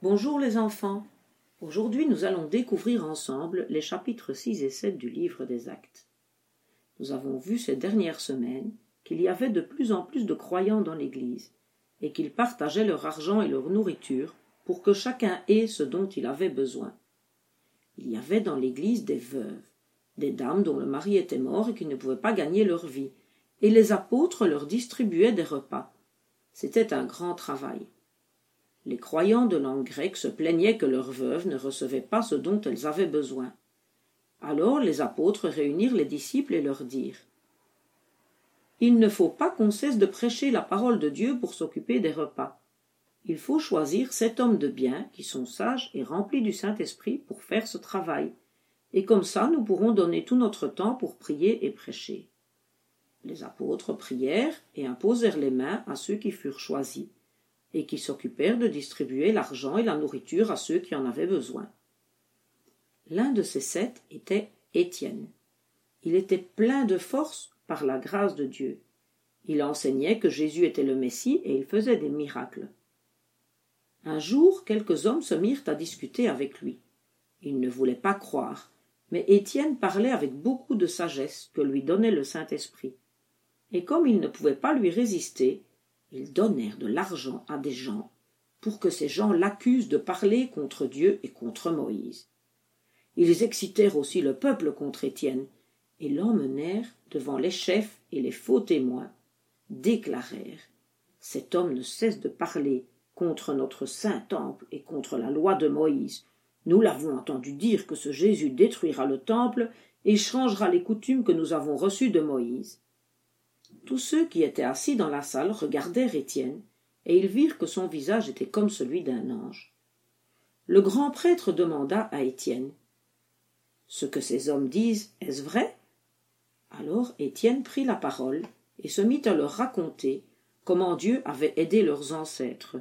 Bonjour les enfants. Aujourd'hui nous allons découvrir ensemble les chapitres 6 et 7 du livre des actes. Nous avons vu ces dernières semaines qu'il y avait de plus en plus de croyants dans l'Église et qu'ils partageaient leur argent et leur nourriture pour que chacun ait ce dont il avait besoin. Il y avait dans l'Église des veuves, des dames dont le mari était mort et qui ne pouvaient pas gagner leur vie, et les apôtres leur distribuaient des repas. C'était un grand travail. Les croyants de langue grecque se plaignaient que leurs veuves ne recevaient pas ce dont elles avaient besoin. Alors les apôtres réunirent les disciples et leur dirent Il ne faut pas qu'on cesse de prêcher la parole de Dieu pour s'occuper des repas. Il faut choisir sept hommes de bien qui sont sages et remplis du Saint-Esprit pour faire ce travail, et comme ça nous pourrons donner tout notre temps pour prier et prêcher. Les apôtres prièrent et imposèrent les mains à ceux qui furent choisis et qui s'occupèrent de distribuer l'argent et la nourriture à ceux qui en avaient besoin. L'un de ces sept était Étienne. Il était plein de force par la grâce de Dieu. Il enseignait que Jésus était le Messie et il faisait des miracles. Un jour, quelques hommes se mirent à discuter avec lui. Ils ne voulaient pas croire, mais Étienne parlait avec beaucoup de sagesse que lui donnait le Saint-Esprit. Et comme ils ne pouvaient pas lui résister, ils donnèrent de l'argent à des gens pour que ces gens l'accusent de parler contre Dieu et contre Moïse. Ils excitèrent aussi le peuple contre Étienne, et l'emmenèrent devant les chefs et les faux témoins, déclarèrent Cet homme ne cesse de parler contre notre saint temple et contre la loi de Moïse. Nous l'avons entendu dire que ce Jésus détruira le temple et changera les coutumes que nous avons reçues de Moïse. Tous ceux qui étaient assis dans la salle regardèrent Étienne, et ils virent que son visage était comme celui d'un ange. Le grand prêtre demanda à Étienne Ce que ces hommes disent, est-ce vrai? Alors Étienne prit la parole et se mit à leur raconter comment Dieu avait aidé leurs ancêtres.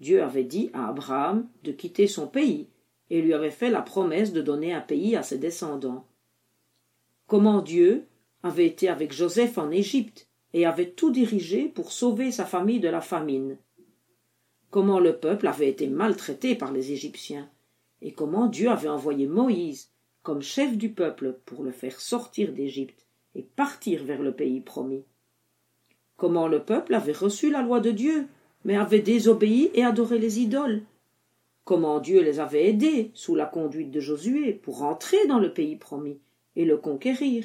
Dieu avait dit à Abraham de quitter son pays et lui avait fait la promesse de donner un pays à ses descendants. Comment Dieu avait été avec Joseph en Égypte et avait tout dirigé pour sauver sa famille de la famine. Comment le peuple avait été maltraité par les Égyptiens, et comment Dieu avait envoyé Moïse comme chef du peuple pour le faire sortir d'Égypte et partir vers le pays promis. Comment le peuple avait reçu la loi de Dieu, mais avait désobéi et adoré les idoles. Comment Dieu les avait aidés, sous la conduite de Josué, pour entrer dans le pays promis et le conquérir,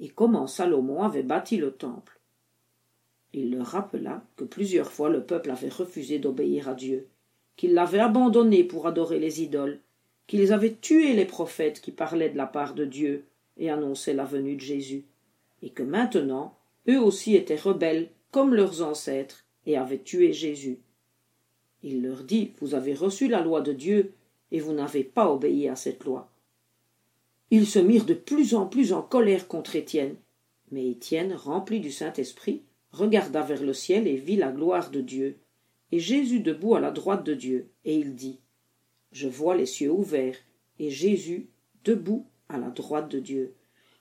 et comment Salomon avait bâti le temple? Il leur rappela que plusieurs fois le peuple avait refusé d'obéir à Dieu, qu'il l'avait abandonné pour adorer les idoles, qu'ils avaient tué les prophètes qui parlaient de la part de Dieu et annonçaient la venue de Jésus, et que maintenant eux aussi étaient rebelles comme leurs ancêtres et avaient tué Jésus. Il leur dit Vous avez reçu la loi de Dieu, et vous n'avez pas obéi à cette loi. Ils se mirent de plus en plus en colère contre Étienne. Mais Étienne, rempli du Saint-Esprit, regarda vers le ciel et vit la gloire de Dieu, et Jésus debout à la droite de Dieu, et il dit Je vois les cieux ouverts, et Jésus debout à la droite de Dieu.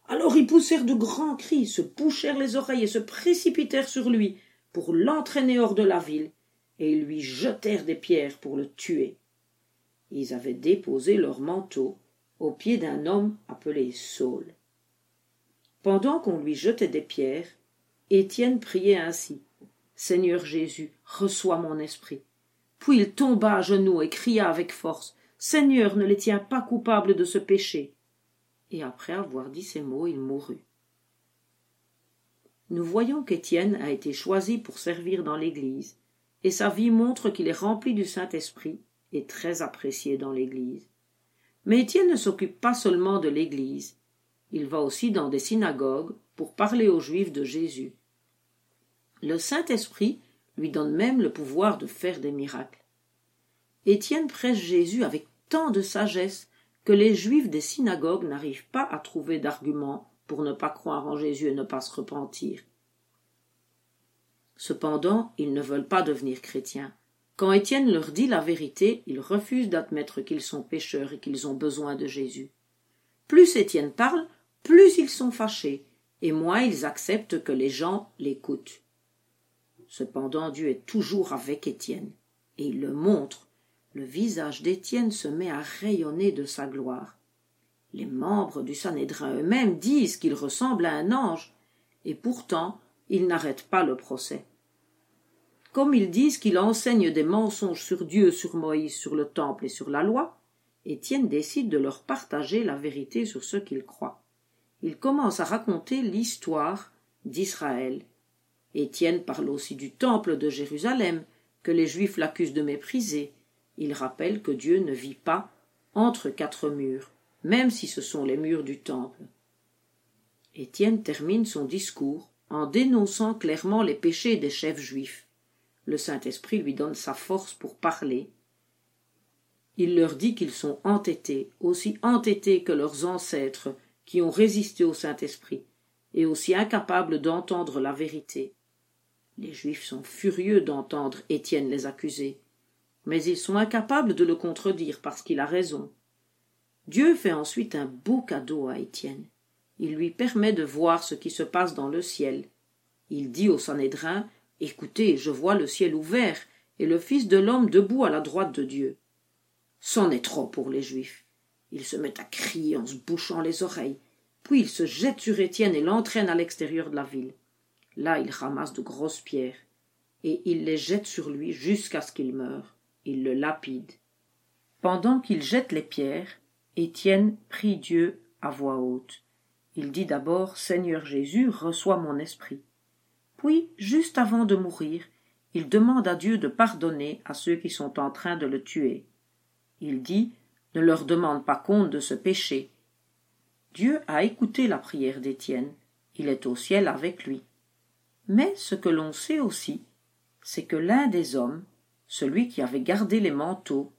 Alors ils poussèrent de grands cris, se bouchèrent les oreilles et se précipitèrent sur lui pour l'entraîner hors de la ville, et ils lui jetèrent des pierres pour le tuer. Ils avaient déposé leur manteau au pied d'un homme appelé Saul. Pendant qu'on lui jetait des pierres, Étienne priait ainsi. Seigneur Jésus, reçois mon esprit. Puis il tomba à genoux et cria avec force. Seigneur, ne les tiens pas coupables de ce péché. Et après avoir dit ces mots, il mourut. Nous voyons qu'Étienne a été choisi pour servir dans l'Église, et sa vie montre qu'il est rempli du Saint-Esprit et très apprécié dans l'Église. Mais Étienne ne s'occupe pas seulement de l'Église, il va aussi dans des synagogues pour parler aux Juifs de Jésus. Le Saint-Esprit lui donne même le pouvoir de faire des miracles. Étienne prêche Jésus avec tant de sagesse que les Juifs des synagogues n'arrivent pas à trouver d'arguments pour ne pas croire en Jésus et ne pas se repentir. Cependant, ils ne veulent pas devenir chrétiens. Quand Étienne leur dit la vérité, ils refusent d'admettre qu'ils sont pécheurs et qu'ils ont besoin de Jésus. Plus Étienne parle, plus ils sont fâchés, et moins ils acceptent que les gens l'écoutent. Cependant Dieu est toujours avec Étienne, et il le montre. le visage d'Étienne se met à rayonner de sa gloire. Les membres du Sanhédrin eux-mêmes disent qu'il ressemble à un ange, et pourtant ils n'arrêtent pas le procès. Comme ils disent qu'il enseigne des mensonges sur Dieu, sur Moïse, sur le temple et sur la loi, Étienne décide de leur partager la vérité sur ce qu'il croit. Il commence à raconter l'histoire d'Israël. Étienne parle aussi du temple de Jérusalem, que les Juifs l'accusent de mépriser. Il rappelle que Dieu ne vit pas entre quatre murs, même si ce sont les murs du temple. Étienne termine son discours en dénonçant clairement les péchés des chefs juifs. Le Saint-Esprit lui donne sa force pour parler. Il leur dit qu'ils sont entêtés, aussi entêtés que leurs ancêtres qui ont résisté au Saint-Esprit, et aussi incapables d'entendre la vérité. Les Juifs sont furieux d'entendre Étienne les accuser, mais ils sont incapables de le contredire parce qu'il a raison. Dieu fait ensuite un beau cadeau à Étienne. Il lui permet de voir ce qui se passe dans le ciel. Il dit au Sanhédrin Écoutez, je vois le ciel ouvert et le Fils de l'homme debout à la droite de Dieu. C'en est trop pour les Juifs. Ils se mettent à crier en se bouchant les oreilles. Puis ils se jettent sur Étienne et l'entraînent à l'extérieur de la ville. Là, ils ramassent de grosses pierres et ils les jettent sur lui jusqu'à ce qu'il meure. Ils le lapident. Pendant qu'ils jettent les pierres, Étienne prie Dieu à voix haute. Il dit d'abord Seigneur Jésus, reçois mon esprit. Puis, juste avant de mourir, il demande à Dieu de pardonner à ceux qui sont en train de le tuer. Il dit Ne leur demande pas compte de ce péché. Dieu a écouté la prière d'Étienne. Il est au ciel avec lui. Mais ce que l'on sait aussi, c'est que l'un des hommes, celui qui avait gardé les manteaux,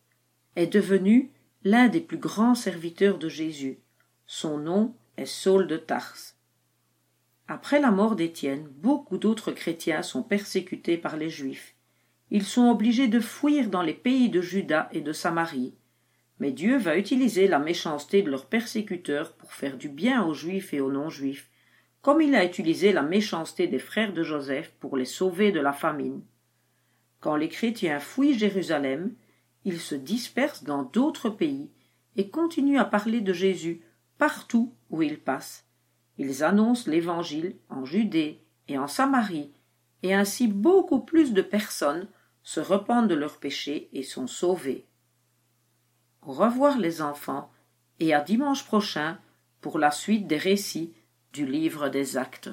est devenu l'un des plus grands serviteurs de Jésus. Son nom est Saul de Tarse. Après la mort d'Étienne, beaucoup d'autres chrétiens sont persécutés par les Juifs. Ils sont obligés de fuir dans les pays de Juda et de Samarie. Mais Dieu va utiliser la méchanceté de leurs persécuteurs pour faire du bien aux Juifs et aux non-Juifs, comme il a utilisé la méchanceté des frères de Joseph pour les sauver de la famine. Quand les chrétiens fuient Jérusalem, ils se dispersent dans d'autres pays et continuent à parler de Jésus partout où ils passent. Ils annoncent l'Évangile en Judée et en Samarie, et ainsi beaucoup plus de personnes se repentent de leurs péchés et sont sauvées. Au revoir les enfants, et à dimanche prochain pour la suite des récits du livre des actes.